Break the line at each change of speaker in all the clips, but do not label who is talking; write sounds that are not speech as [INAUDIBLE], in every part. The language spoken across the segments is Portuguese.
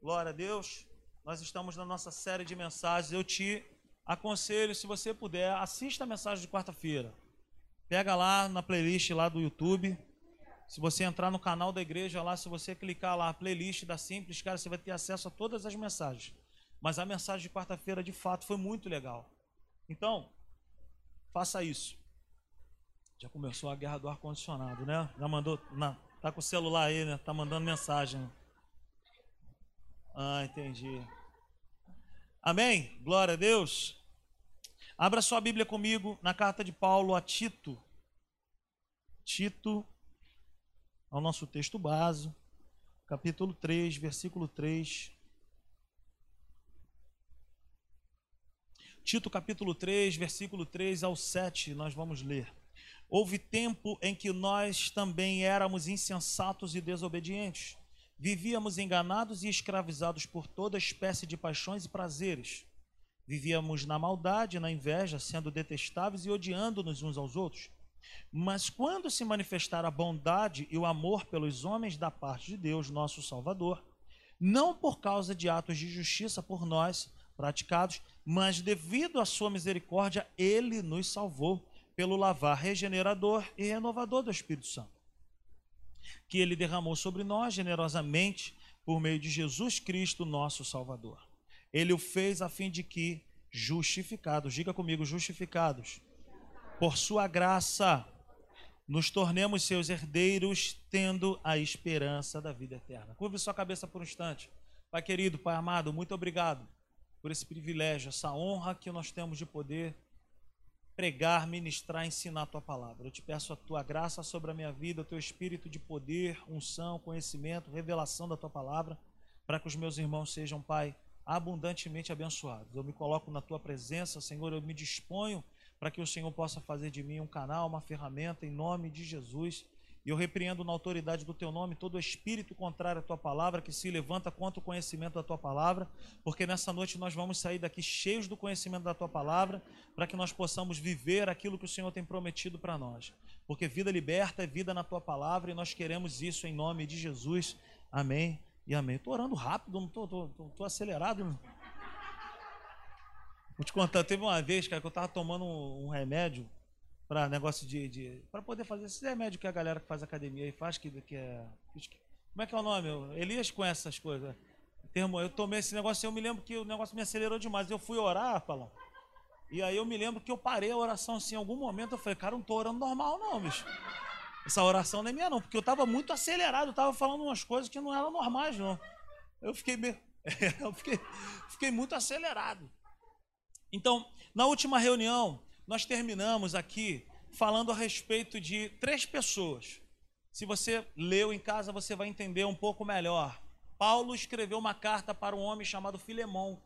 Glória a Deus. Nós estamos na nossa série de mensagens. Eu te aconselho, se você puder, assista a mensagem de quarta-feira. Pega lá na playlist lá do YouTube. Se você entrar no canal da igreja lá, se você clicar lá, playlist da Simples, cara, você vai ter acesso a todas as mensagens. Mas a mensagem de quarta-feira, de fato, foi muito legal. Então, faça isso. Já começou a guerra do ar-condicionado, né? Já mandou. Na, tá com o celular aí, né? Tá mandando mensagem. Ah, entendi. Amém? Glória a Deus. Abra sua Bíblia comigo na carta de Paulo a Tito. Tito, ao nosso texto base, capítulo 3, versículo 3. Tito, capítulo 3, versículo 3 ao 7, nós vamos ler. Houve tempo em que nós também éramos insensatos e desobedientes Vivíamos enganados e escravizados por toda espécie de paixões e prazeres. Vivíamos na maldade, na inveja, sendo detestáveis e odiando-nos uns aos outros. Mas quando se manifestar a bondade e o amor pelos homens da parte de Deus, nosso Salvador, não por causa de atos de justiça por nós praticados, mas devido à sua misericórdia, ele nos salvou pelo lavar regenerador e renovador do Espírito Santo que ele derramou sobre nós generosamente por meio de Jesus Cristo, nosso Salvador. Ele o fez a fim de que, justificados, diga comigo, justificados, por sua graça, nos tornemos seus herdeiros, tendo a esperança da vida eterna. Curve sua cabeça por um instante. Pai querido, Pai amado, muito obrigado por esse privilégio, essa honra que nós temos de poder pregar, ministrar, ensinar a tua palavra. Eu te peço a tua graça sobre a minha vida, o teu espírito de poder, unção, conhecimento, revelação da tua palavra, para que os meus irmãos sejam, Pai, abundantemente abençoados. Eu me coloco na tua presença, Senhor, eu me disponho para que o Senhor possa fazer de mim um canal, uma ferramenta, em nome de Jesus. E eu repreendo na autoridade do teu nome todo espírito contrário à tua palavra que se levanta contra o conhecimento da tua palavra, porque nessa noite nós vamos sair daqui cheios do conhecimento da tua palavra, para que nós possamos viver aquilo que o Senhor tem prometido para nós. Porque vida liberta é vida na tua palavra e nós queremos isso em nome de Jesus. Amém e amém. Estou orando rápido, não estou acelerado. Vou te contar, teve uma vez, cara, que eu estava tomando um remédio para negócio de, de para poder fazer esse remédio que a galera que faz academia e faz que, que é como é que é o nome? Elias conhece essas coisas. Termo, eu tomei esse negócio, eu me lembro que o negócio me acelerou demais. Eu fui orar, Palão. E aí eu me lembro que eu parei a oração assim, em algum momento eu falei, cara, não estou orando normal não, bicho. Essa oração não é minha não, porque eu estava muito acelerado, eu estava falando umas coisas que não eram normais não. Eu fiquei meio, [LAUGHS] eu fiquei, fiquei muito acelerado. Então, na última reunião, nós terminamos aqui falando a respeito de três pessoas. Se você leu em casa, você vai entender um pouco melhor. Paulo escreveu uma carta para um homem chamado Filemão.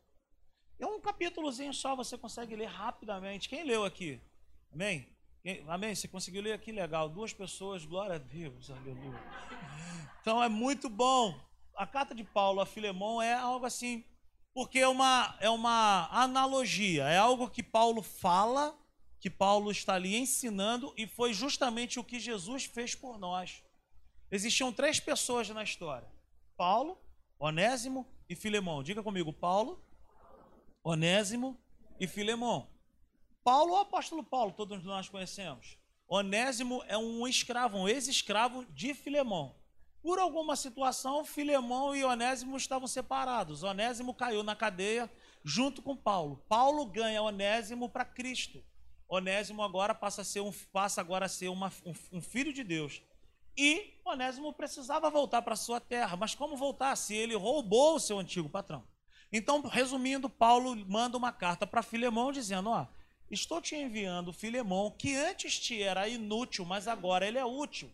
É um capítulozinho só, você consegue ler rapidamente. Quem leu aqui? Amém? Amém? Você conseguiu ler aqui? Legal. Duas pessoas, glória a Deus, aleluia. Então é muito bom. A carta de Paulo a Filemão é algo assim, porque é uma, é uma analogia, é algo que Paulo fala que Paulo está ali ensinando e foi justamente o que Jesus fez por nós. Existiam três pessoas na história: Paulo, Onésimo e Filemão. Diga comigo, Paulo, Onésimo e Filemão. Paulo, o apóstolo Paulo, todos nós conhecemos. Onésimo é um escravo, um ex-escravo de Filemão. Por alguma situação, Filemão e Onésimo estavam separados. Onésimo caiu na cadeia junto com Paulo. Paulo ganha Onésimo para Cristo. Onésimo agora passa a ser, um, passa agora a ser uma, um, um filho de Deus. E Onésimo precisava voltar para sua terra. Mas como voltar se ele roubou o seu antigo patrão? Então, resumindo, Paulo manda uma carta para Filemão dizendo: Ó, estou te enviando Filemão, que antes te era inútil, mas agora ele é útil.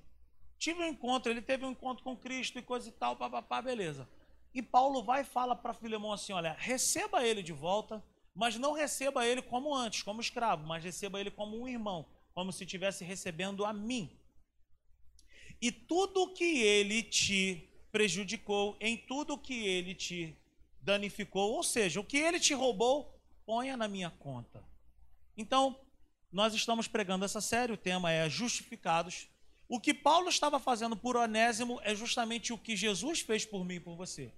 Tive um encontro, ele teve um encontro com Cristo e coisa e tal, papapá, beleza. E Paulo vai e fala para Filemão assim: olha, receba ele de volta, mas não receba ele como antes, como escravo, mas receba ele como um irmão, como se estivesse recebendo a mim. E tudo que ele te prejudicou, em tudo que ele te danificou, ou seja, o que ele te roubou, ponha na minha conta. Então, nós estamos pregando essa série, o tema é justificados. O que Paulo estava fazendo por Onésimo é justamente o que Jesus fez por mim e por você.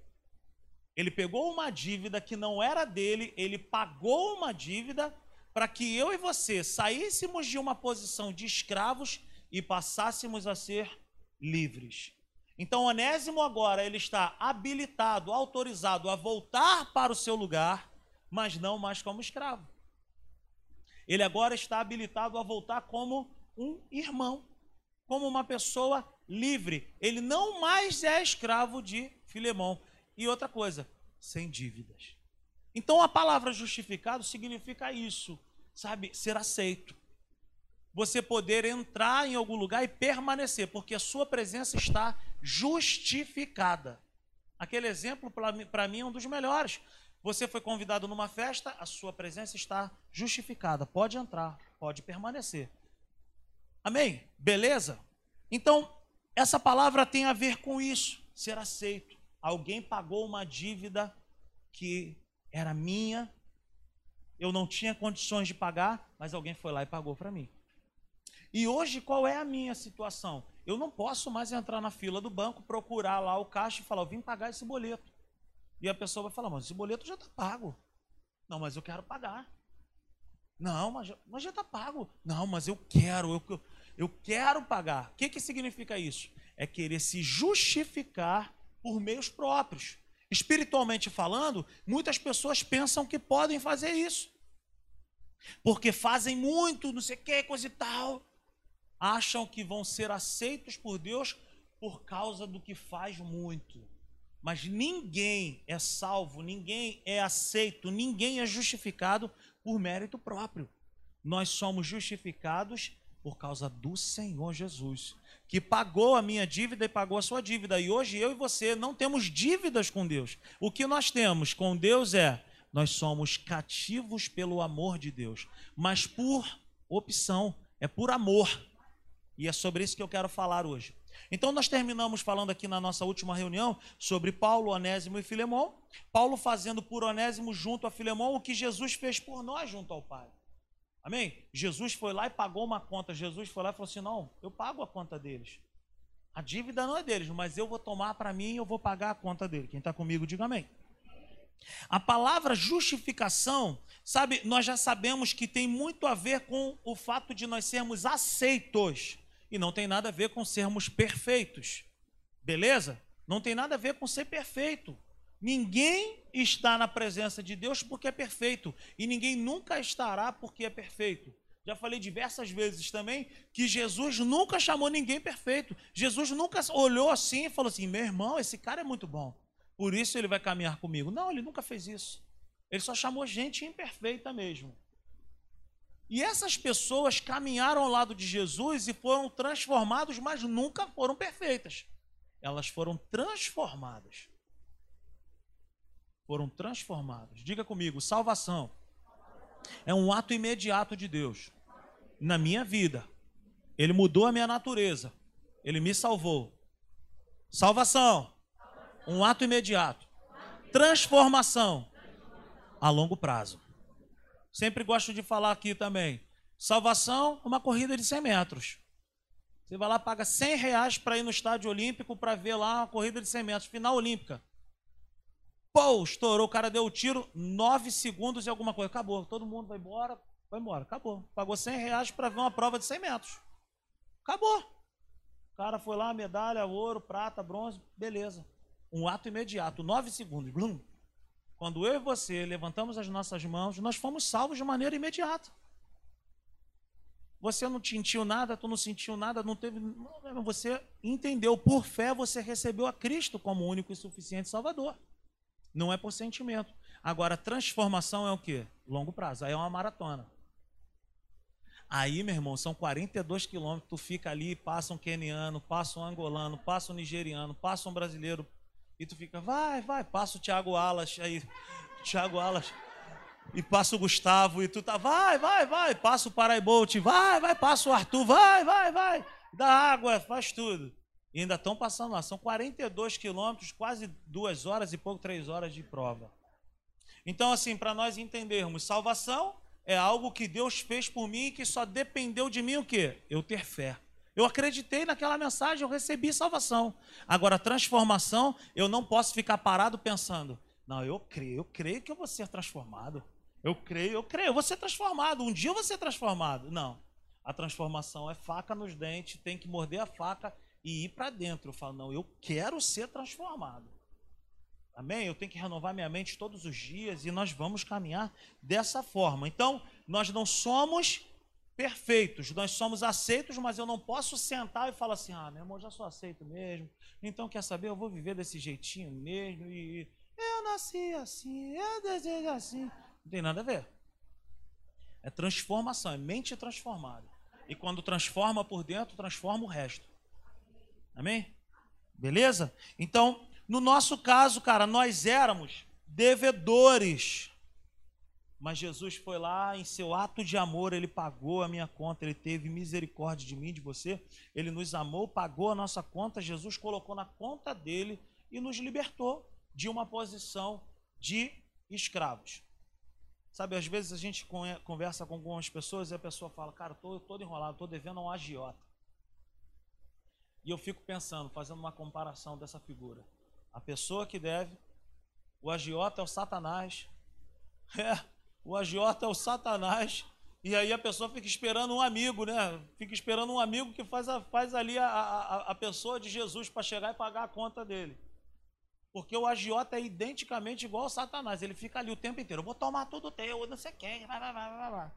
Ele pegou uma dívida que não era dele, ele pagou uma dívida para que eu e você saíssemos de uma posição de escravos e passássemos a ser livres. Então, Onésimo agora ele está habilitado, autorizado a voltar para o seu lugar, mas não mais como escravo. Ele agora está habilitado a voltar como um irmão, como uma pessoa livre. Ele não mais é escravo de Filemão. E outra coisa, sem dívidas. Então a palavra justificado significa isso, sabe? Ser aceito você poder entrar em algum lugar e permanecer, porque a sua presença está justificada. Aquele exemplo, para mim, é um dos melhores. Você foi convidado numa festa, a sua presença está justificada. Pode entrar, pode permanecer. Amém? Beleza? Então, essa palavra tem a ver com isso, ser aceito. Alguém pagou uma dívida que era minha, eu não tinha condições de pagar, mas alguém foi lá e pagou para mim. E hoje, qual é a minha situação? Eu não posso mais entrar na fila do banco, procurar lá o caixa e falar, eu vim pagar esse boleto. E a pessoa vai falar, mas esse boleto já está pago. Não, mas eu quero pagar. Não, mas mas já está pago. Não, mas eu quero, eu, eu quero pagar. O que, que significa isso? É querer se justificar por meios próprios. Espiritualmente falando, muitas pessoas pensam que podem fazer isso. Porque fazem muito, não sei o que, coisa e tal acham que vão ser aceitos por Deus por causa do que faz muito. Mas ninguém é salvo, ninguém é aceito, ninguém é justificado por mérito próprio. Nós somos justificados por causa do Senhor Jesus, que pagou a minha dívida e pagou a sua dívida. E hoje eu e você não temos dívidas com Deus. O que nós temos com Deus é nós somos cativos pelo amor de Deus, mas por opção, é por amor. E é sobre isso que eu quero falar hoje. Então, nós terminamos falando aqui na nossa última reunião sobre Paulo, Onésimo e Filemão. Paulo fazendo por Onésimo junto a Filemão o que Jesus fez por nós junto ao Pai. Amém? Jesus foi lá e pagou uma conta. Jesus foi lá e falou assim: Não, eu pago a conta deles. A dívida não é deles, mas eu vou tomar para mim e eu vou pagar a conta dele. Quem está comigo, diga amém. A palavra justificação, sabe, nós já sabemos que tem muito a ver com o fato de nós sermos aceitos e não tem nada a ver com sermos perfeitos. Beleza? Não tem nada a ver com ser perfeito. Ninguém está na presença de Deus porque é perfeito e ninguém nunca estará porque é perfeito. Já falei diversas vezes também que Jesus nunca chamou ninguém perfeito. Jesus nunca olhou assim e falou assim: meu irmão, esse cara é muito bom, por isso ele vai caminhar comigo. Não, ele nunca fez isso. Ele só chamou gente imperfeita mesmo. E essas pessoas caminharam ao lado de Jesus e foram transformados, mas nunca foram perfeitas. Elas foram transformadas. Foram transformadas. Diga comigo, salvação é um ato imediato de Deus na minha vida. Ele mudou a minha natureza. Ele me salvou. Salvação, um ato imediato. Transformação a longo prazo. Sempre gosto de falar aqui também. Salvação, uma corrida de 100 metros. Você vai lá, paga 100 reais para ir no estádio olímpico para ver lá uma corrida de 100 metros, final olímpica. Pô, estourou, o cara deu o tiro, 9 segundos e alguma coisa. Acabou, todo mundo vai embora, vai embora, acabou. Pagou 100 reais para ver uma prova de 100 metros. Acabou. O cara foi lá, medalha, ouro, prata, bronze, beleza. Um ato imediato, 9 segundos. Blum. Quando eu e você levantamos as nossas mãos, nós fomos salvos de maneira imediata. Você não sentiu nada, tu não sentiu nada, não teve. Você entendeu, por fé você recebeu a Cristo como único e suficiente Salvador. Não é por sentimento. Agora, transformação é o quê? Longo prazo. Aí é uma maratona. Aí, meu irmão, são 42 quilômetros. Tu fica ali, passa um queniano, passa um angolano, passa um nigeriano, passa um brasileiro, e tu fica, vai, vai, passa o Thiago Alas aí, Thiago Alas. E passa o Gustavo, e tu tá, vai, vai, vai, passa o Paraibolt, vai, vai, passa o Arthur, vai, vai, vai, dá água, faz tudo. E ainda estão passando lá. São 42 quilômetros, quase duas horas e pouco, três horas de prova. Então, assim, para nós entendermos, salvação é algo que Deus fez por mim e que só dependeu de mim o quê? Eu ter fé. Eu acreditei naquela mensagem, eu recebi salvação. Agora, transformação, eu não posso ficar parado pensando, Não, eu creio, eu creio que eu vou ser transformado. Eu creio, eu creio, eu vou ser transformado. Um dia eu vou ser transformado. Não. A transformação é faca nos dentes, tem que morder a faca e ir para dentro. Eu falo, não, eu quero ser transformado. Amém? Eu tenho que renovar minha mente todos os dias e nós vamos caminhar dessa forma. Então, nós não somos perfeitos, nós somos aceitos, mas eu não posso sentar e falar assim: ah, meu irmão, já sou aceito mesmo. Então, quer saber? Eu vou viver desse jeitinho mesmo e eu nasci assim, eu desejo assim. Não tem nada a ver. É transformação, é mente transformada. E quando transforma por dentro, transforma o resto. Amém? Beleza? Então, no nosso caso, cara, nós éramos devedores. Mas Jesus foi lá, em seu ato de amor, ele pagou a minha conta, ele teve misericórdia de mim, de você. Ele nos amou, pagou a nossa conta. Jesus colocou na conta dele e nos libertou de uma posição de escravos. Sabe, às vezes a gente conversa com algumas pessoas e a pessoa fala, cara, estou todo enrolado, estou devendo a um agiota. E eu fico pensando, fazendo uma comparação dessa figura. A pessoa que deve, o agiota é o Satanás. [LAUGHS] É, o agiota é o Satanás. E aí a pessoa fica esperando um amigo, né? Fica esperando um amigo que faz, a, faz ali a, a, a pessoa de Jesus para chegar e pagar a conta dele. Porque o agiota é identicamente igual ao Satanás. Ele fica ali o tempo inteiro. Eu vou tomar tudo teu, não sei quem, vai, vai, vai, vai.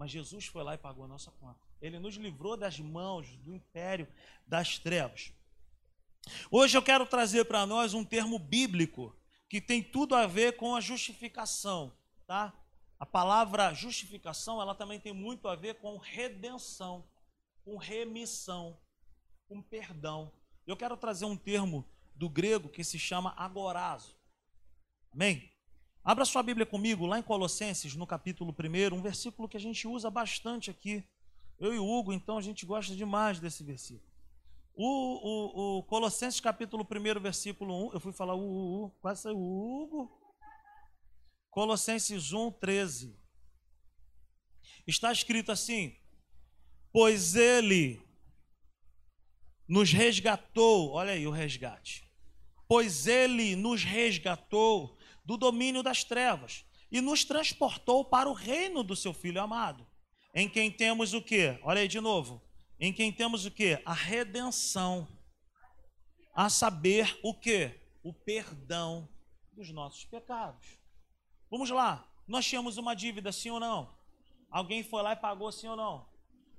Mas Jesus foi lá e pagou a nossa conta. Ele nos livrou das mãos do império das trevas. Hoje eu quero trazer para nós um termo bíblico que tem tudo a ver com a justificação, tá? A palavra justificação, ela também tem muito a ver com redenção, com remissão, com perdão. Eu quero trazer um termo do grego que se chama agorazo. Amém? Abra sua Bíblia comigo lá em Colossenses, no capítulo 1, um versículo que a gente usa bastante aqui. Eu e o Hugo, então, a gente gosta demais desse versículo. O, o, o Colossenses capítulo 1, versículo 1, eu fui falar o, quase saiu o Hugo. Colossenses 1, 13. Está escrito assim: Pois ele nos resgatou, olha aí o resgate pois ele nos resgatou do domínio das trevas e nos transportou para o reino do seu filho amado, em quem temos o que? Olha aí de novo. Em quem temos o que? A redenção. A saber o que? O perdão dos nossos pecados. Vamos lá. Nós tínhamos uma dívida, sim ou não? Alguém foi lá e pagou, sim ou não?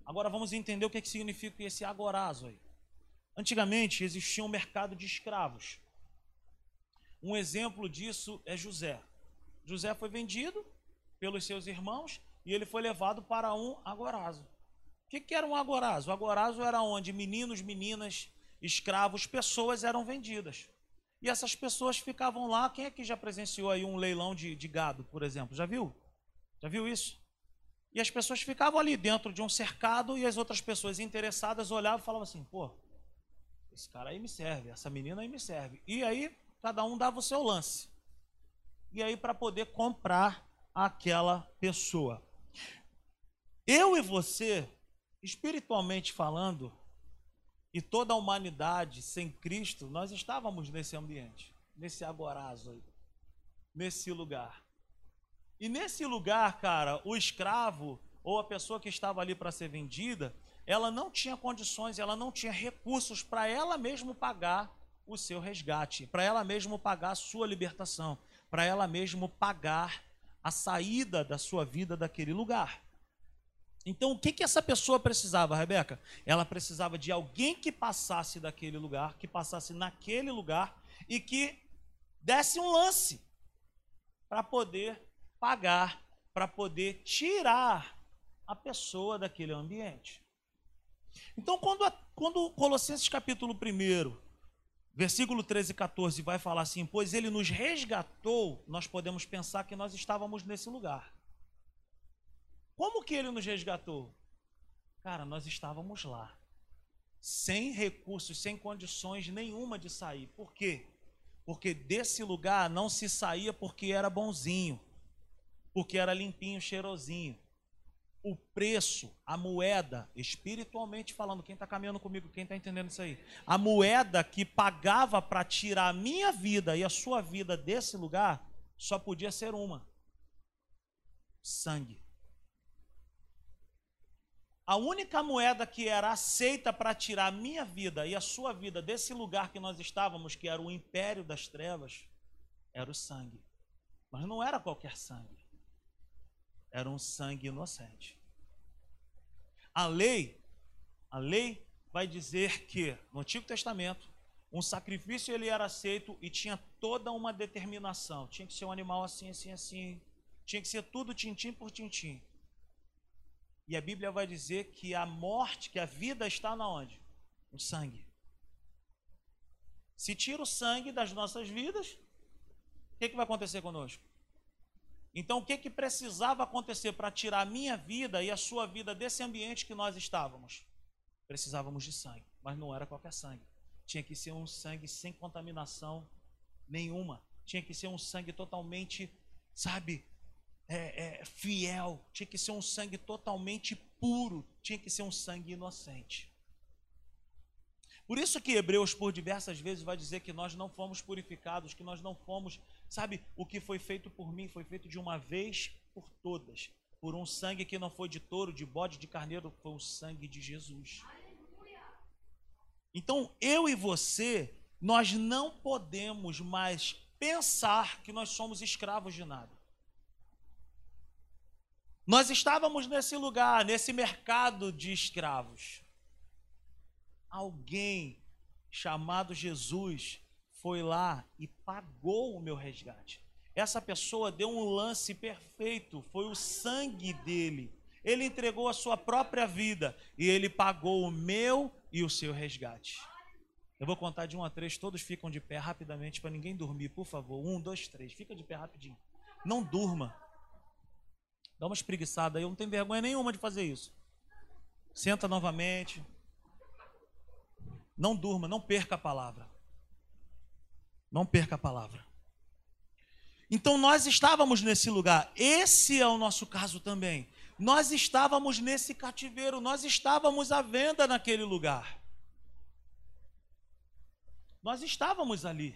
Agora vamos entender o que, é que significa esse agorazo aí. Antigamente existia um mercado de escravos. Um exemplo disso é José. José foi vendido pelos seus irmãos e ele foi levado para um agorazo. O que, que era um agorazo? O agorazo era onde meninos, meninas, escravos, pessoas eram vendidas. E essas pessoas ficavam lá. Quem é que já presenciou aí um leilão de, de gado, por exemplo? Já viu? Já viu isso? E as pessoas ficavam ali dentro de um cercado e as outras pessoas interessadas olhavam e falavam assim: pô, esse cara aí me serve, essa menina aí me serve. E aí cada um dava o seu lance. E aí, para poder comprar aquela pessoa. Eu e você, espiritualmente falando, e toda a humanidade sem Cristo, nós estávamos nesse ambiente, nesse agorazo aí, nesse lugar. E nesse lugar, cara, o escravo ou a pessoa que estava ali para ser vendida, ela não tinha condições, ela não tinha recursos para ela mesma pagar o seu resgate, para ela mesmo pagar a sua libertação, para ela mesmo pagar a saída da sua vida daquele lugar. Então, o que, que essa pessoa precisava, Rebeca? Ela precisava de alguém que passasse daquele lugar, que passasse naquele lugar e que desse um lance para poder pagar, para poder tirar a pessoa daquele ambiente. Então, quando, a, quando Colossenses capítulo 1 Versículo 13 e 14 vai falar assim: Pois ele nos resgatou, nós podemos pensar que nós estávamos nesse lugar. Como que ele nos resgatou? Cara, nós estávamos lá, sem recursos, sem condições nenhuma de sair. Por quê? Porque desse lugar não se saía porque era bonzinho, porque era limpinho, cheirosinho o preço, a moeda, espiritualmente falando, quem está caminhando comigo, quem está entendendo isso aí? A moeda que pagava para tirar a minha vida e a sua vida desse lugar só podia ser uma: sangue. A única moeda que era aceita para tirar a minha vida e a sua vida desse lugar que nós estávamos, que era o império das trevas, era o sangue. Mas não era qualquer sangue. Era um sangue inocente. A lei, a lei vai dizer que no Antigo Testamento um sacrifício ele era aceito e tinha toda uma determinação. Tinha que ser um animal assim, assim, assim. Tinha que ser tudo tintim por tintim. E a Bíblia vai dizer que a morte, que a vida está na onde? No sangue. Se tira o sangue das nossas vidas, o que, que vai acontecer conosco? Então, o que, que precisava acontecer para tirar a minha vida e a sua vida desse ambiente que nós estávamos? Precisávamos de sangue, mas não era qualquer sangue. Tinha que ser um sangue sem contaminação nenhuma. Tinha que ser um sangue totalmente, sabe, é, é, fiel. Tinha que ser um sangue totalmente puro. Tinha que ser um sangue inocente. Por isso que Hebreus, por diversas vezes, vai dizer que nós não fomos purificados, que nós não fomos Sabe, o que foi feito por mim foi feito de uma vez por todas, por um sangue que não foi de touro, de bode, de carneiro, foi o sangue de Jesus. Então, eu e você, nós não podemos mais pensar que nós somos escravos de nada. Nós estávamos nesse lugar, nesse mercado de escravos. Alguém chamado Jesus foi lá e pagou o meu resgate. Essa pessoa deu um lance perfeito, foi o sangue dele. Ele entregou a sua própria vida e ele pagou o meu e o seu resgate. Eu vou contar de um a três, todos ficam de pé rapidamente para ninguém dormir, por favor. Um, dois, três, fica de pé rapidinho. Não durma. Dá uma espreguiçada aí, eu não tenho vergonha nenhuma de fazer isso. Senta novamente. Não durma, não perca a palavra. Não perca a palavra. Então nós estávamos nesse lugar. Esse é o nosso caso também. Nós estávamos nesse cativeiro, nós estávamos à venda naquele lugar. Nós estávamos ali.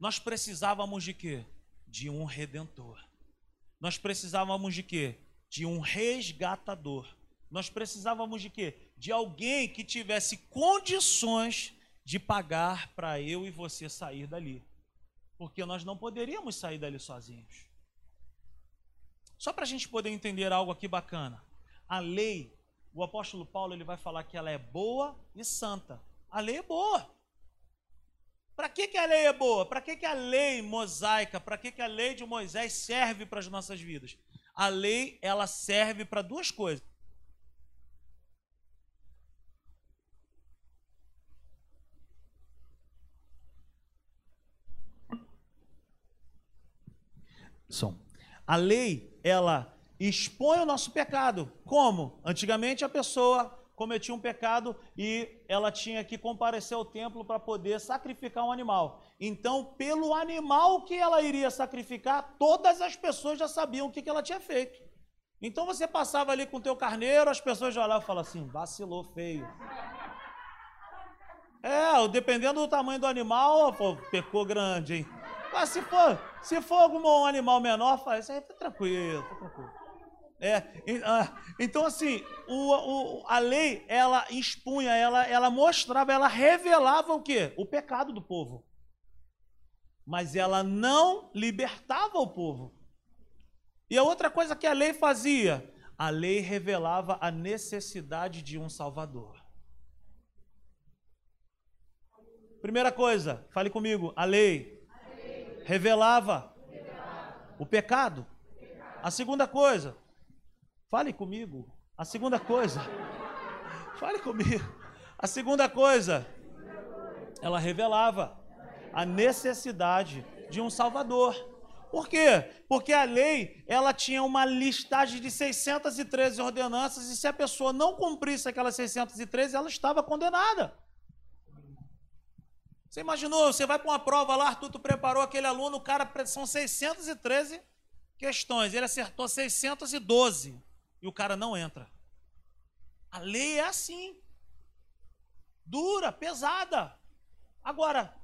Nós precisávamos de quê? De um redentor. Nós precisávamos de quê? De um resgatador. Nós precisávamos de quê? De alguém que tivesse condições de pagar para eu e você sair dali. Porque nós não poderíamos sair dali sozinhos. Só para a gente poder entender algo aqui bacana. A lei, o apóstolo Paulo ele vai falar que ela é boa e santa. A lei é boa. Para que, que a lei é boa? Para que, que a lei mosaica, para que, que a lei de Moisés serve para as nossas vidas? A lei, ela serve para duas coisas. A lei, ela expõe o nosso pecado. Como? Antigamente a pessoa cometia um pecado e ela tinha que comparecer ao templo para poder sacrificar um animal. Então, pelo animal que ela iria sacrificar, todas as pessoas já sabiam o que, ela tinha feito. Então você passava ali com o teu carneiro, as pessoas já olhavam e falavam assim, vacilou feio. É, dependendo do tamanho do animal, pô, pecou grande, hein? Mas se for, se for algum animal menor, faz isso aí, tá tranquilo, tá tranquilo. É, ah, então assim, o, o, a lei, ela expunha, ela, ela mostrava, ela revelava o quê? O pecado do povo. Mas ela não libertava o povo. E a outra coisa que a lei fazia, a lei revelava a necessidade de um Salvador. Primeira coisa, fale comigo, a lei revelava o pecado. A segunda coisa, fale comigo. A segunda coisa, [LAUGHS] fale comigo. A segunda coisa, ela revelava a necessidade de um Salvador. Por quê? Porque a lei, ela tinha uma listagem de 613 ordenanças e se a pessoa não cumprisse aquelas 613, ela estava condenada. Você imaginou, você vai para uma prova lá, Arthur, tu preparou aquele aluno, o cara, são 613 questões, ele acertou 612 e o cara não entra. A lei é assim. Dura, pesada. Agora,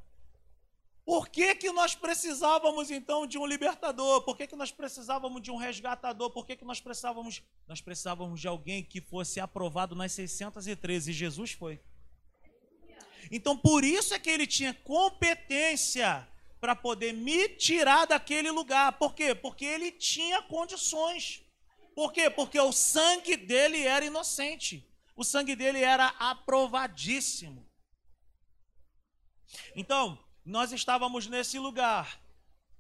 Por que, que nós precisávamos então de um libertador? Por que, que nós precisávamos de um resgatador? Por que, que nós precisávamos? Nós precisávamos de alguém que fosse aprovado nas 613 e Jesus foi. Então por isso é que ele tinha competência para poder me tirar daquele lugar. Por quê? Porque ele tinha condições. Por quê? Porque o sangue dele era inocente. O sangue dele era aprovadíssimo. Então, nós estávamos nesse lugar,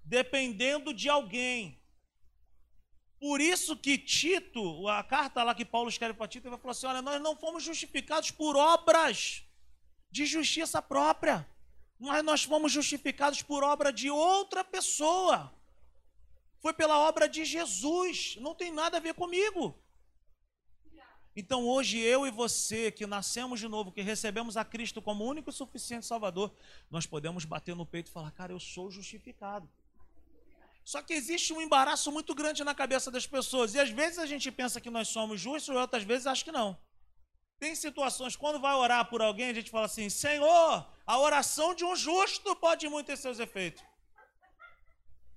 dependendo de alguém. Por isso que Tito, a carta lá que Paulo escreve para Tito, ele vai falar assim: olha, nós não fomos justificados por obras de justiça própria, mas nós fomos justificados por obra de outra pessoa. Foi pela obra de Jesus, não tem nada a ver comigo. Então hoje eu e você que nascemos de novo, que recebemos a Cristo como único e suficiente Salvador, nós podemos bater no peito e falar: "Cara, eu sou justificado". Só que existe um embaraço muito grande na cabeça das pessoas, e às vezes a gente pensa que nós somos justos, e outras vezes acho que não. Tem situações, quando vai orar por alguém, a gente fala assim: Senhor, a oração de um justo pode muito ter seus efeitos.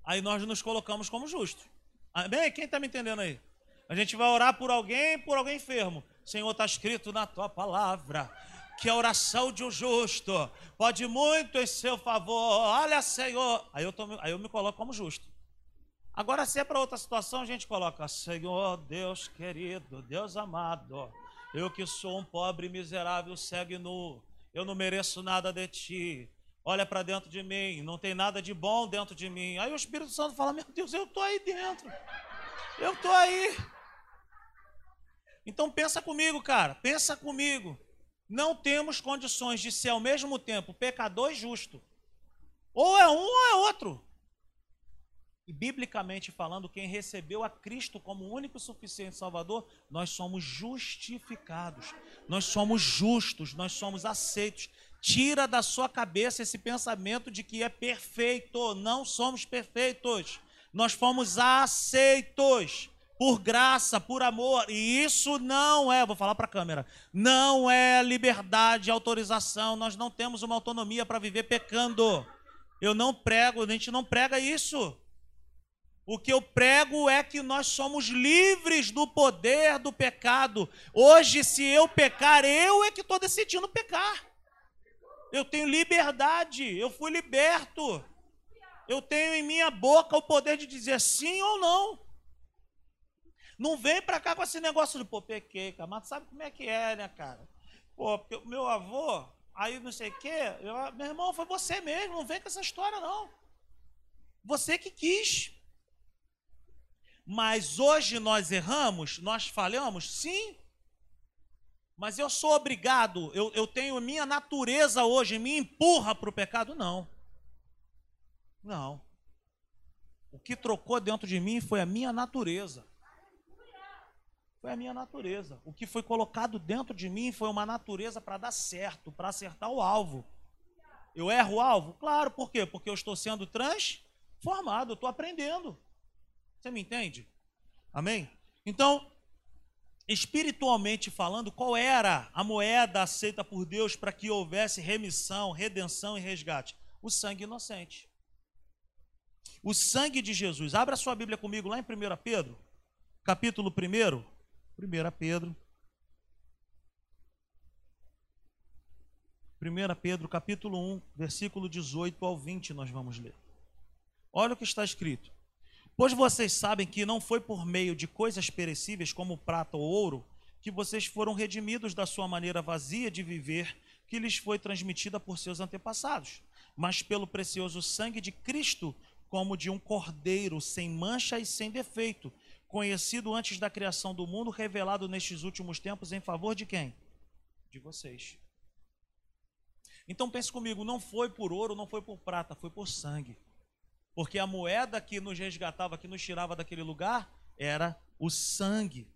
Aí nós nos colocamos como justos. Bem, quem está me entendendo aí? A gente vai orar por alguém, por alguém enfermo. Senhor, está escrito na tua palavra que a oração de um justo pode muito em seu favor. Olha, Senhor. Aí eu, tô, aí eu me coloco como justo. Agora, se é para outra situação, a gente coloca: Senhor, Deus querido, Deus amado, eu que sou um pobre miserável, cego e nu, eu não mereço nada de ti. Olha para dentro de mim, não tem nada de bom dentro de mim. Aí o Espírito Santo fala: Meu Deus, eu estou aí dentro. Eu estou aí. Então pensa comigo, cara, pensa comigo. Não temos condições de ser ao mesmo tempo pecador e justo. Ou é um ou é outro. E biblicamente falando, quem recebeu a Cristo como único e suficiente Salvador, nós somos justificados. Nós somos justos, nós somos aceitos. Tira da sua cabeça esse pensamento de que é perfeito. Não somos perfeitos. Nós fomos aceitos por graça, por amor. E isso não é, vou falar para a câmera, não é liberdade, autorização. Nós não temos uma autonomia para viver pecando. Eu não prego, a gente não prega isso. O que eu prego é que nós somos livres do poder do pecado. Hoje, se eu pecar, eu é que estou decidindo pecar. Eu tenho liberdade, eu fui liberto. Eu tenho em minha boca o poder de dizer sim ou não. Não vem pra cá com esse negócio de, pô, pequei, cara. Mas sabe como é que é, né, cara? Pô, meu avô, aí não sei o quê. Eu, meu irmão, foi você mesmo. Não vem com essa história, não. Você que quis. Mas hoje nós erramos, nós falhamos? Sim. Mas eu sou obrigado, eu, eu tenho minha natureza hoje, me empurra para o pecado? Não. Não. O que trocou dentro de mim foi a minha natureza. Foi a minha natureza. O que foi colocado dentro de mim foi uma natureza para dar certo, para acertar o alvo. Eu erro o alvo? Claro, por quê? Porque eu estou sendo transformado, eu estou aprendendo. Você me entende? Amém? Então, espiritualmente falando, qual era a moeda aceita por Deus para que houvesse remissão, redenção e resgate? O sangue inocente. O sangue de Jesus. Abra sua Bíblia comigo lá em 1 Pedro, capítulo 1. 1 Pedro. 1 Pedro, capítulo 1, versículo 18 ao 20, nós vamos ler. Olha o que está escrito. Pois vocês sabem que não foi por meio de coisas perecíveis como prata ou ouro que vocês foram redimidos da sua maneira vazia de viver que lhes foi transmitida por seus antepassados, mas pelo precioso sangue de Cristo, como de um cordeiro sem mancha e sem defeito, conhecido antes da criação do mundo, revelado nestes últimos tempos em favor de quem? De vocês. Então pense comigo, não foi por ouro, não foi por prata, foi por sangue. Porque a moeda que nos resgatava, que nos tirava daquele lugar, era o sangue.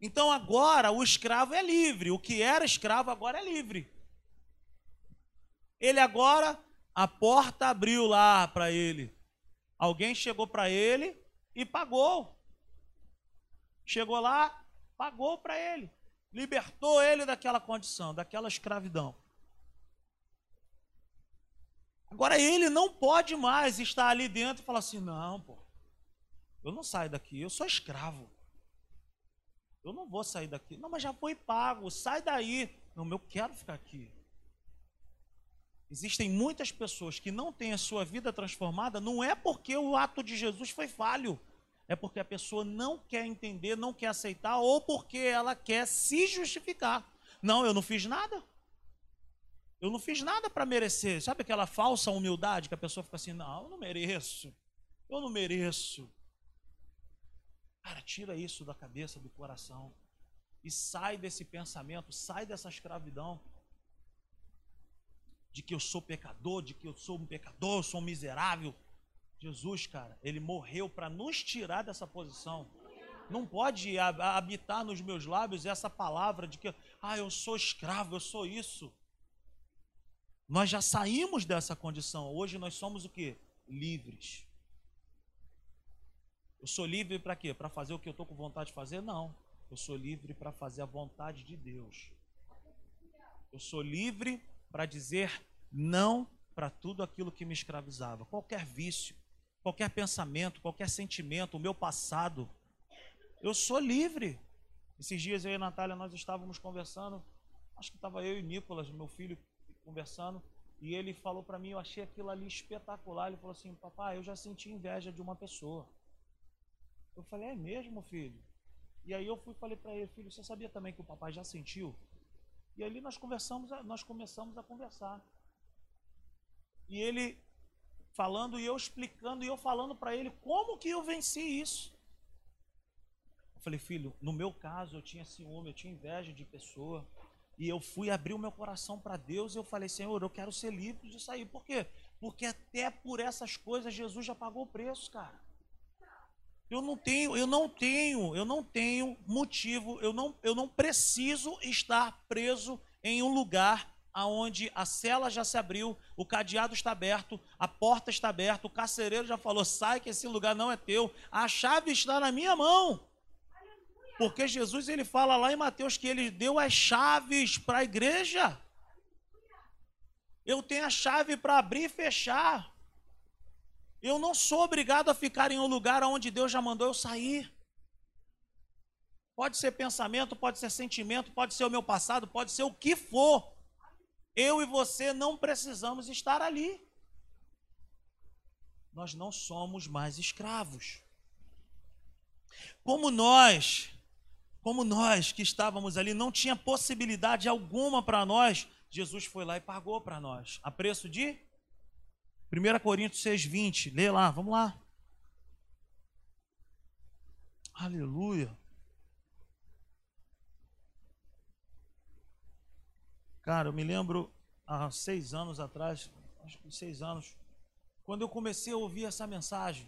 Então agora o escravo é livre, o que era escravo agora é livre. Ele agora, a porta abriu lá para ele. Alguém chegou para ele e pagou. Chegou lá, pagou para ele, libertou ele daquela condição, daquela escravidão. Agora ele não pode mais estar ali dentro e falar assim: não, pô, eu não saio daqui, eu sou escravo. Eu não vou sair daqui. Não, mas já foi pago, sai daí. Não, eu quero ficar aqui. Existem muitas pessoas que não têm a sua vida transformada, não é porque o ato de Jesus foi falho, é porque a pessoa não quer entender, não quer aceitar, ou porque ela quer se justificar. Não, eu não fiz nada. Eu não fiz nada para merecer. Sabe aquela falsa humildade que a pessoa fica assim: não, eu não mereço. Eu não mereço. Cara, tira isso da cabeça, do coração. E sai desse pensamento, sai dessa escravidão de que eu sou pecador, de que eu sou um pecador, eu sou um miserável. Jesus, cara, ele morreu para nos tirar dessa posição. Não pode habitar nos meus lábios essa palavra de que, ah, eu sou escravo, eu sou isso. Nós já saímos dessa condição. Hoje nós somos o que? Livres. Eu sou livre para quê? Para fazer o que eu estou com vontade de fazer? Não. Eu sou livre para fazer a vontade de Deus. Eu sou livre para dizer não para tudo aquilo que me escravizava. Qualquer vício, qualquer pensamento, qualquer sentimento, o meu passado. Eu sou livre. Esses dias eu e a Natália, nós estávamos conversando. Acho que estava eu e Nicolas, meu filho, conversando, e ele falou para mim, eu achei aquilo ali espetacular. Ele falou assim: Papai, eu já senti inveja de uma pessoa. Eu falei: É mesmo, filho? E aí eu fui falei para ele: Filho, você sabia também que o papai já sentiu? E ali nós conversamos, nós começamos a conversar. E ele falando e eu explicando e eu falando para ele como que eu venci isso. Eu falei, filho, no meu caso eu tinha ciúme, eu tinha inveja de pessoa. E eu fui abrir o meu coração para Deus e eu falei, Senhor, eu quero ser livre de sair. Por quê? Porque até por essas coisas Jesus já pagou o preço, cara. Eu não tenho, eu não tenho, eu não tenho motivo, eu não, eu não preciso estar preso em um lugar aonde a cela já se abriu, o cadeado está aberto, a porta está aberta, o carcereiro já falou: sai que esse lugar não é teu, a chave está na minha mão. Porque Jesus ele fala lá em Mateus que ele deu as chaves para a igreja. Eu tenho a chave para abrir e fechar. Eu não sou obrigado a ficar em um lugar onde Deus já mandou eu sair. Pode ser pensamento, pode ser sentimento, pode ser o meu passado, pode ser o que for. Eu e você não precisamos estar ali. Nós não somos mais escravos. Como nós como nós que estávamos ali não tinha possibilidade alguma para nós, Jesus foi lá e pagou para nós. A preço de 1 Coríntios 6,20. Lê lá, vamos lá. Aleluia. Cara, eu me lembro há seis anos atrás, acho que seis anos, quando eu comecei a ouvir essa mensagem.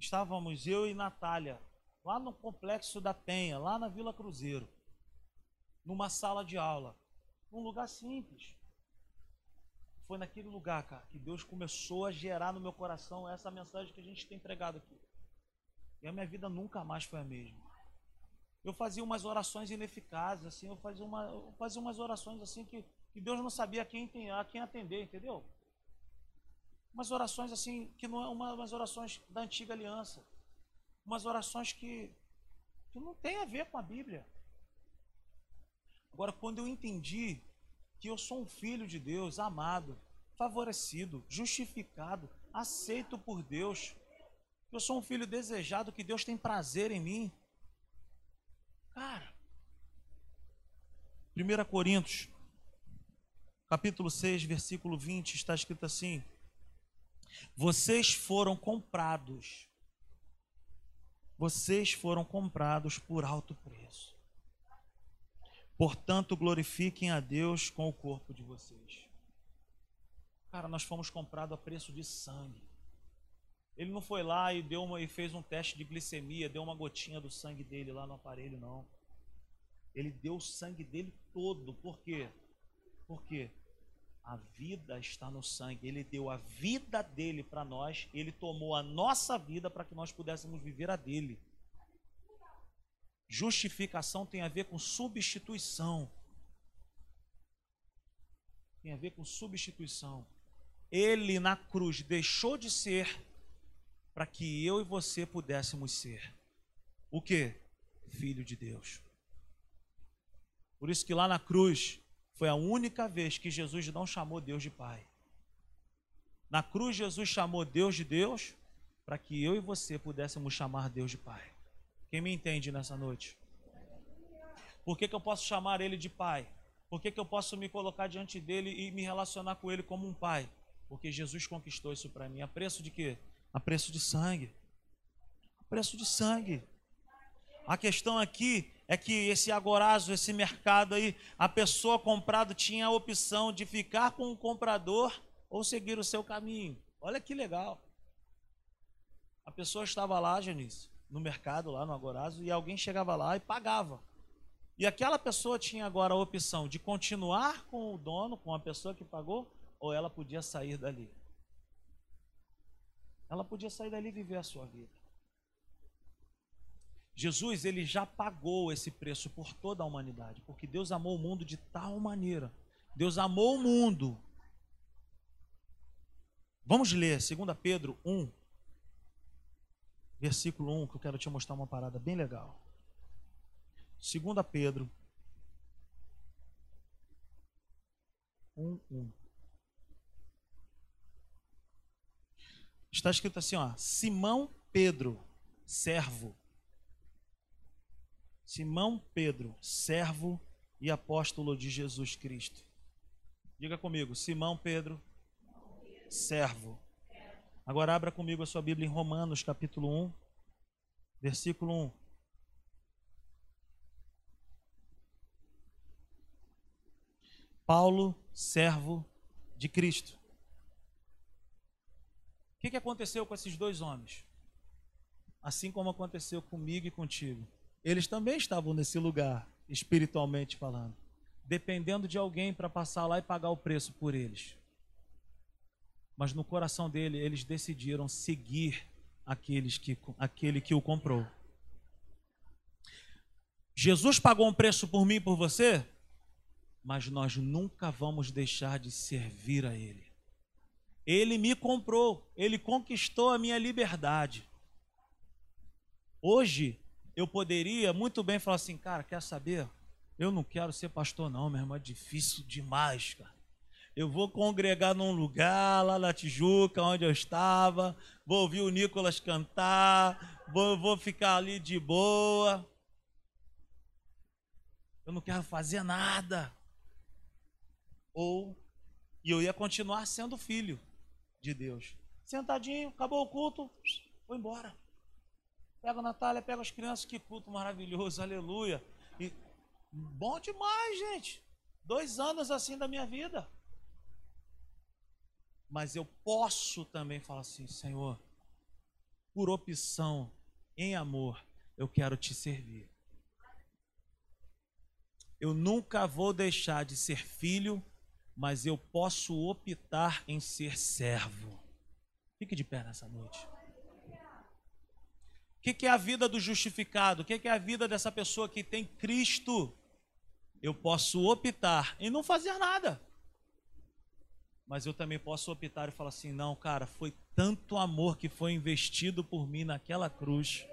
Estávamos eu e Natália lá no complexo da Penha, lá na Vila Cruzeiro, numa sala de aula, num lugar simples. Foi naquele lugar, cara, que Deus começou a gerar no meu coração essa mensagem que a gente tem pregado aqui. E a minha vida nunca mais foi a mesma. Eu fazia umas orações ineficazes, assim, eu fazia, uma, eu fazia umas orações assim que, que Deus não sabia a quem, a quem atender, entendeu? Umas orações assim, que não é uma, umas orações da antiga aliança umas orações que, que não tem a ver com a Bíblia. Agora, quando eu entendi que eu sou um filho de Deus, amado, favorecido, justificado, aceito por Deus, eu sou um filho desejado, que Deus tem prazer em mim. Cara, 1 Coríntios, capítulo 6, versículo 20, está escrito assim: Vocês foram comprados vocês foram comprados por alto preço. Portanto, glorifiquem a Deus com o corpo de vocês. Cara, nós fomos comprados a preço de sangue. Ele não foi lá e deu uma e fez um teste de glicemia, deu uma gotinha do sangue dele lá no aparelho, não. Ele deu o sangue dele todo. Por quê? Por quê? A vida está no sangue. Ele deu a vida dele para nós. Ele tomou a nossa vida para que nós pudéssemos viver a dele. Justificação tem a ver com substituição. Tem a ver com substituição. ele na cruz deixou de ser para que eu e você pudéssemos ser. O que? Filho de Deus. Por isso que lá na cruz foi a única vez que Jesus não chamou Deus de Pai. Na cruz, Jesus chamou Deus de Deus para que eu e você pudéssemos chamar Deus de Pai. Quem me entende nessa noite? Por que, que eu posso chamar Ele de Pai? Por que, que eu posso me colocar diante dele e me relacionar com Ele como um Pai? Porque Jesus conquistou isso para mim. A preço de quê? A preço de sangue. A preço de sangue. A questão aqui é que esse agorazo, esse mercado aí, a pessoa comprada tinha a opção de ficar com o comprador ou seguir o seu caminho. Olha que legal. A pessoa estava lá, Janice, no mercado, lá no agorazo, e alguém chegava lá e pagava. E aquela pessoa tinha agora a opção de continuar com o dono, com a pessoa que pagou, ou ela podia sair dali. Ela podia sair dali e viver a sua vida. Jesus, ele já pagou esse preço por toda a humanidade, porque Deus amou o mundo de tal maneira. Deus amou o mundo. Vamos ler 2 Pedro 1, versículo 1, que eu quero te mostrar uma parada bem legal. 2 Pedro 1, 1. Está escrito assim, ó, Simão Pedro, servo Simão Pedro, servo e apóstolo de Jesus Cristo. Diga comigo, Simão Pedro, servo. Agora abra comigo a sua Bíblia em Romanos, capítulo 1, versículo 1. Paulo, servo de Cristo. O que, aconteceu com esses dois homens? Assim como aconteceu comigo e contigo eles também estavam nesse lugar, espiritualmente falando, dependendo de alguém para passar lá e pagar o preço por eles. Mas no coração dele, eles decidiram seguir aqueles que, aquele que o comprou. Jesus pagou um preço por mim e por você, mas nós nunca vamos deixar de servir a Ele. Ele me comprou, Ele conquistou a minha liberdade. Hoje, eu poderia muito bem falar assim, cara, quer saber? Eu não quero ser pastor, não, meu irmão, é difícil demais, cara. Eu vou congregar num lugar lá na Tijuca, onde eu estava, vou ouvir o Nicolas cantar, vou, vou ficar ali de boa. Eu não quero fazer nada. Ou, e eu ia continuar sendo filho de Deus. Sentadinho, acabou o culto, vou embora. Pega a Natália, pega as crianças, que culto maravilhoso, aleluia. E bom demais, gente. Dois anos assim da minha vida. Mas eu posso também falar assim, Senhor, por opção, em amor, eu quero te servir. Eu nunca vou deixar de ser filho, mas eu posso optar em ser servo. Fique de pé nessa noite. O que, que, é a vida do justificado? O que, que é a vida dessa pessoa que tem Cristo? Eu posso optar em não fazer nada. Mas eu também posso optar e falar assim: não, cara, foi tanto amor que foi investido por mim naquela cruz,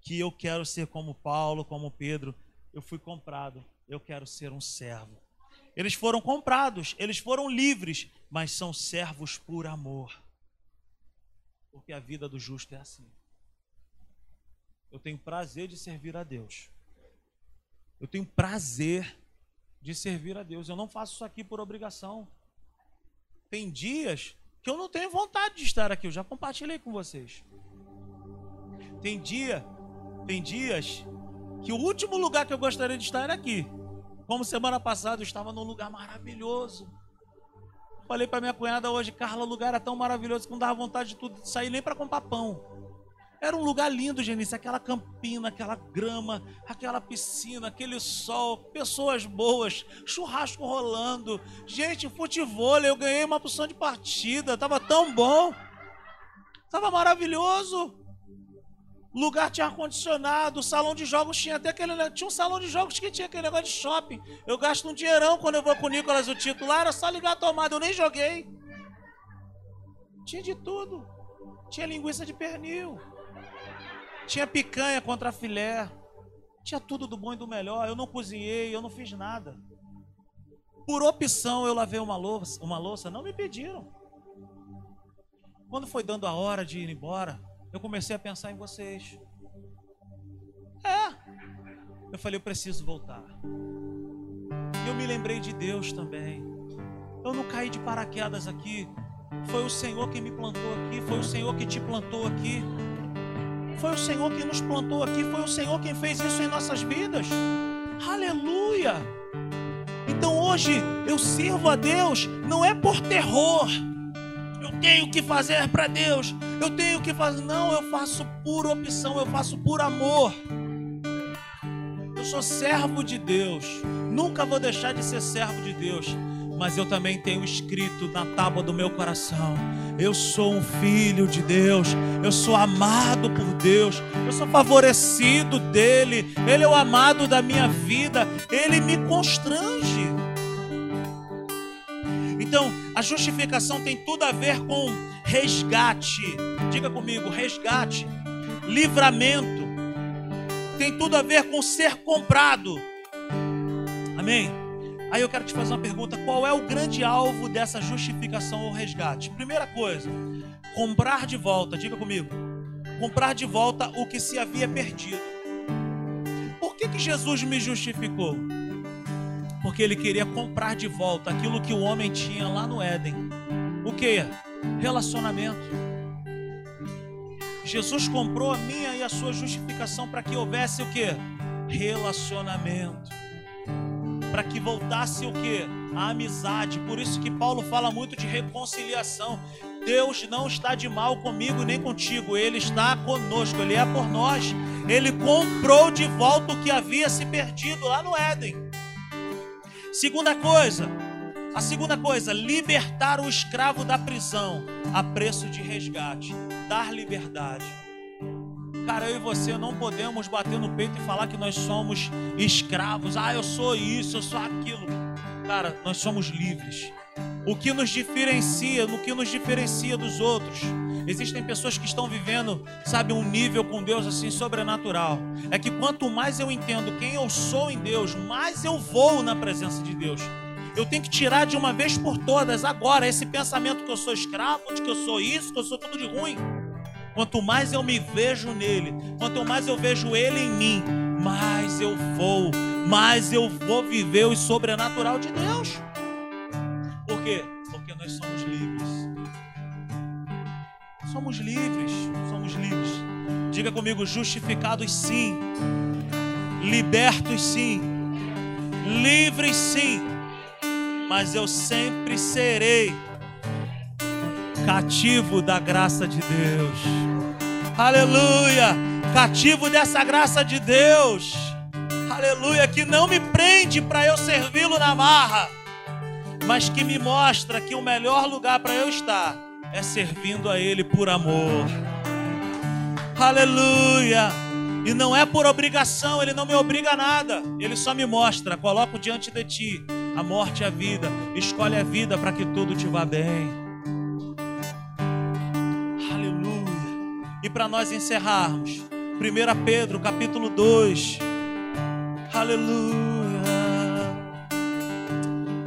que eu quero ser como Paulo, como Pedro. Eu fui comprado, eu quero ser um servo. Eles foram comprados, eles foram livres, mas são servos por amor. Porque a vida do justo é assim. Eu tenho prazer de servir a Deus. Eu tenho prazer de servir a Deus. Eu não faço isso aqui por obrigação. Tem dias que eu não tenho vontade de estar aqui. Eu já compartilhei com vocês. Tem dia, tem dias que o último lugar que eu gostaria de estar era aqui. Como semana passada eu estava num lugar maravilhoso. Falei para minha cunhada hoje, Carla, o lugar era tão maravilhoso que não dava vontade de tudo de sair nem para comprar pão. Era um lugar lindo, Genice, aquela campina, aquela grama, aquela piscina, aquele sol, pessoas boas, churrasco rolando. Gente, futebol, eu ganhei uma opção de partida, tava tão bom. Tava maravilhoso. Lugar tinha ar-condicionado, salão de jogos tinha até aquele. Tinha um salão de jogos que tinha aquele negócio de shopping. Eu gasto um dinheirão quando eu vou com o Nicolas, o titular, era só ligar a tomada, eu nem joguei. Tinha de tudo. Tinha linguiça de pernil. Tinha picanha contra filé. Tinha tudo do bom e do melhor. Eu não cozinhei, eu não fiz nada. Por opção eu lavei uma louça, uma louça, não me pediram. Quando foi dando a hora de ir embora, eu comecei a pensar em vocês. É. Eu falei, eu preciso voltar. Eu me lembrei de Deus também. Eu não caí de paraquedas aqui. Foi o Senhor que me plantou aqui, foi o Senhor que te plantou aqui. Foi o Senhor que nos plantou aqui, foi o Senhor quem fez isso em nossas vidas. Aleluia! Então hoje eu sirvo a Deus não é por terror. Eu tenho que fazer para Deus. Eu tenho que fazer. Não, eu faço por opção, eu faço por amor. Eu sou servo de Deus. Nunca vou deixar de ser servo de Deus mas eu também tenho escrito na tábua do meu coração: eu sou um filho de Deus, eu sou amado por Deus, eu sou favorecido dEle, Ele é o amado da minha vida, Ele me constrange. Então, a justificação tem tudo a ver com resgate. Diga comigo, resgate, livramento. Tem tudo a ver com ser comprado. Amém. Aí eu quero te fazer uma pergunta: qual é o grande alvo dessa justificação ou resgate? Primeira coisa, comprar de volta, diga comigo, comprar de volta o que se havia perdido. Por que, que Jesus me justificou? Porque ele queria comprar de volta aquilo que o homem tinha lá no Éden. O que? Relacionamento. Jesus comprou a minha e a sua justificação para que houvesse o que? Relacionamento para que voltasse o que? A amizade. Por isso que Paulo fala muito de reconciliação. Deus não está de mal comigo nem contigo, Ele está conosco, Ele é por nós. Ele comprou de volta o que havia se perdido lá no Éden. Segunda coisa, a segunda coisa, libertar o escravo da prisão a preço de resgate, dar liberdade. Cara, eu e você não podemos bater no peito e falar que nós somos escravos. Ah, eu sou isso, eu sou aquilo. Cara, nós somos livres. O que nos diferencia, no que nos diferencia dos outros. Existem pessoas que estão vivendo, sabe, um nível com Deus assim sobrenatural. É que quanto mais eu entendo quem eu sou em Deus, mais eu vou na presença de Deus. Eu tenho que tirar de uma vez por todas agora esse pensamento que eu sou escravo, de que eu sou isso, que eu sou tudo de ruim. Quanto mais eu me vejo nele, quanto mais eu vejo ele em mim, mais eu vou, mais eu vou viver o sobrenatural de Deus. Por quê? Porque nós somos livres. Somos livres, somos livres. Diga comigo, justificados sim, libertos sim, livres sim, mas eu sempre serei cativo da graça de Deus. Aleluia! Cativo dessa graça de Deus. Aleluia! Que não me prende para eu servi-lo na marra, mas que me mostra que o melhor lugar para eu estar é servindo a Ele por amor. Aleluia! E não é por obrigação, Ele não me obriga a nada, Ele só me mostra. Coloco diante de ti a morte e a vida. Escolhe a vida para que tudo te vá bem. Para nós encerrarmos, 1 Pedro capítulo 2. Aleluia.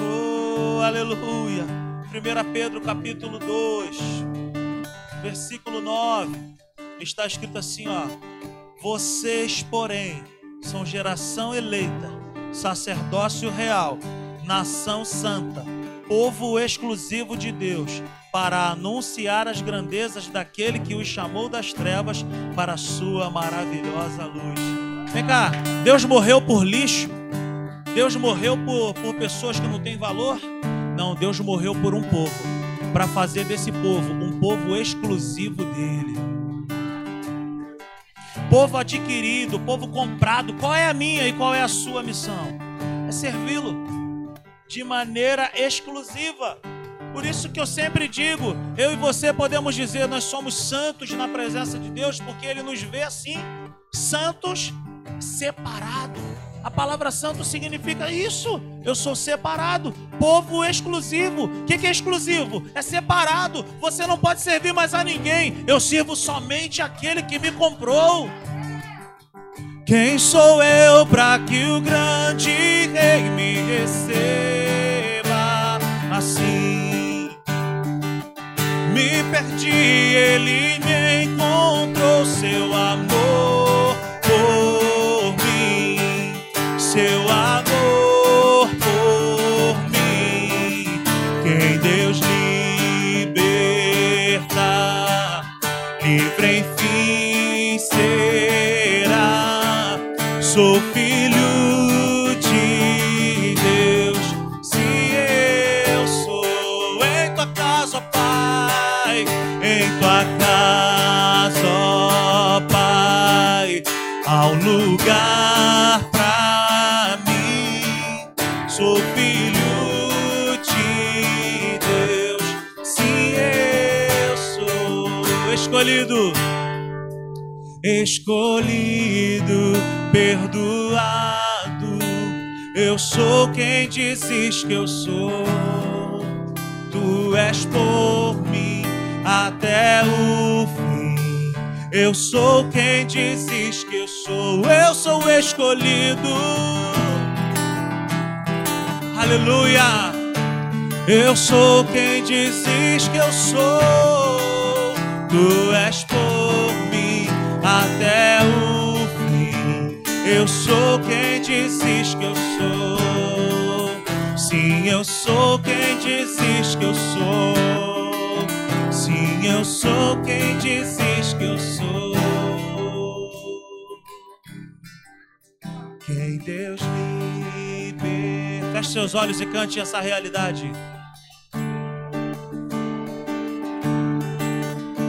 Oh, aleluia. 1 Pedro capítulo 2, versículo 9. Está escrito assim, ó: Vocês, porém, são geração eleita, sacerdócio real, nação santa, povo exclusivo de Deus para anunciar as grandezas daquele que os chamou das trevas para a sua maravilhosa luz. Vem cá, Deus morreu por lixo? Deus morreu por, por pessoas que não têm valor? Não, Deus morreu por um povo, para fazer desse povo um povo exclusivo dele. Povo adquirido, povo comprado. Qual é a minha e qual é a sua missão? É servi-lo de maneira exclusiva. Por isso que eu sempre digo, eu e você podemos dizer, nós somos santos na presença de Deus, porque Ele nos vê assim, santos, separados. A palavra santo significa isso. Eu sou separado, povo exclusivo. O que, que é exclusivo? É separado. Você não pode servir mais a ninguém. Eu sirvo somente aquele que me comprou. Quem sou eu para que o grande rei me receba assim? Me perdi, ele me encontrou seu amor escolhido, perdoado. Eu sou quem dizes que eu sou. Tu és por mim até o fim. Eu sou quem dizes que eu sou. Eu sou escolhido. Aleluia. Eu sou quem dizes que eu sou. Tu és por até o fim. Eu sou quem dizes que eu sou. Sim, eu sou quem dizes que eu sou. Sim, eu sou quem dizes que eu sou. Quem Deus liberta. Feche seus olhos e cante essa realidade.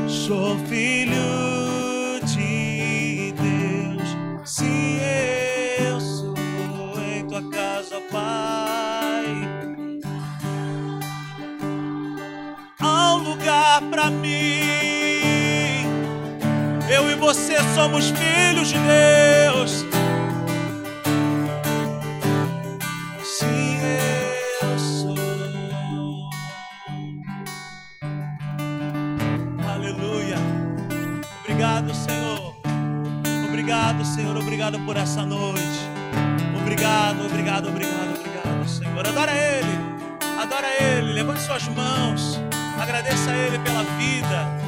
Sou filho lugar pra mim. Eu e você somos filhos de Deus. Se eu sou. Aleluia. Obrigado, Senhor. Obrigado, Senhor. Obrigado por essa noite. Obrigado, obrigado, obrigado, obrigado, Senhor. Adora Ele. Adora Ele. Levante suas mãos. Agradeça a Ele pela vida.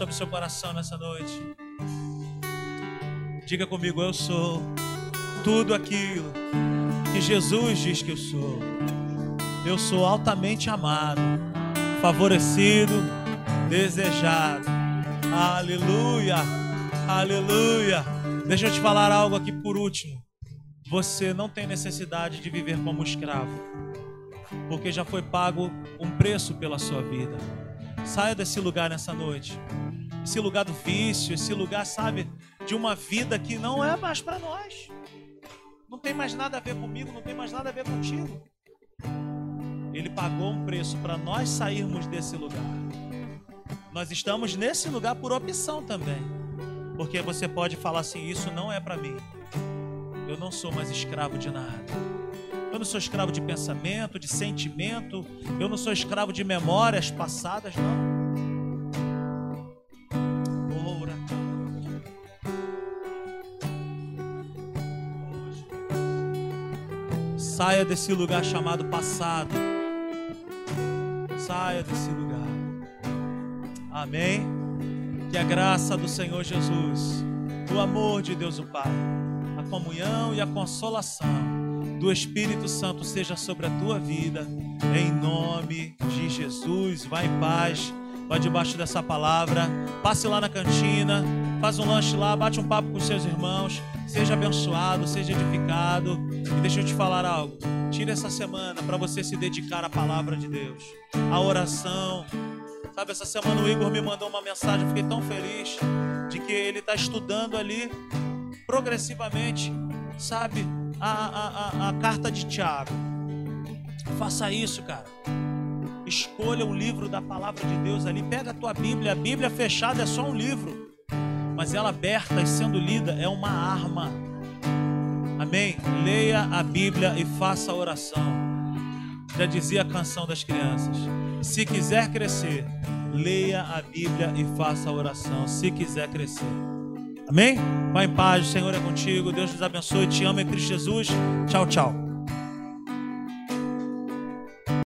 Sobre o seu coração nessa noite. Diga comigo, eu sou tudo aquilo que Jesus diz que eu sou. Eu sou altamente amado, favorecido, desejado. Aleluia, aleluia. Deixa eu te falar algo aqui por último. Você não tem necessidade de viver como escravo, porque já foi pago um preço pela sua vida. Saia desse lugar nessa noite. Esse lugar do vício, esse lugar, sabe, de uma vida que não é mais para nós. Não tem mais nada a ver comigo, não tem mais nada a ver contigo. Ele pagou um preço para nós sairmos desse lugar. Nós estamos nesse lugar por opção também. Porque você pode falar assim: isso não é para mim. Eu não sou mais escravo de nada. Eu não sou escravo de pensamento, de sentimento. Eu não sou escravo de memórias passadas, não. Saia desse lugar chamado passado. Saia desse lugar. Amém. Que a graça do Senhor Jesus, o amor de Deus o Pai, a comunhão e a consolação do Espírito Santo seja sobre a tua vida, em nome de Jesus. Vai em paz, vai debaixo dessa palavra, passe lá na cantina, faz um lanche lá, bate um papo com seus irmãos. Seja abençoado, seja edificado. E deixa eu te falar algo. Tire essa semana para você se dedicar à palavra de Deus, à oração. Sabe, essa semana o Igor me mandou uma mensagem, eu fiquei tão feliz de que ele está estudando ali progressivamente, sabe, a, a, a, carta de Tiago. Faça isso, cara. Escolha um livro da palavra de Deus ali. Pega a tua Bíblia. A Bíblia fechada é só um livro. Mas ela aberta e sendo lida é uma arma. Amém? Leia a Bíblia e faça a oração. Já dizia a canção das crianças. Se quiser crescer, leia a Bíblia e faça a oração. Se quiser crescer. Amém? Vai em paz, o Senhor é contigo. Deus nos abençoe. Te amo em Cristo Jesus. Tchau, tchau.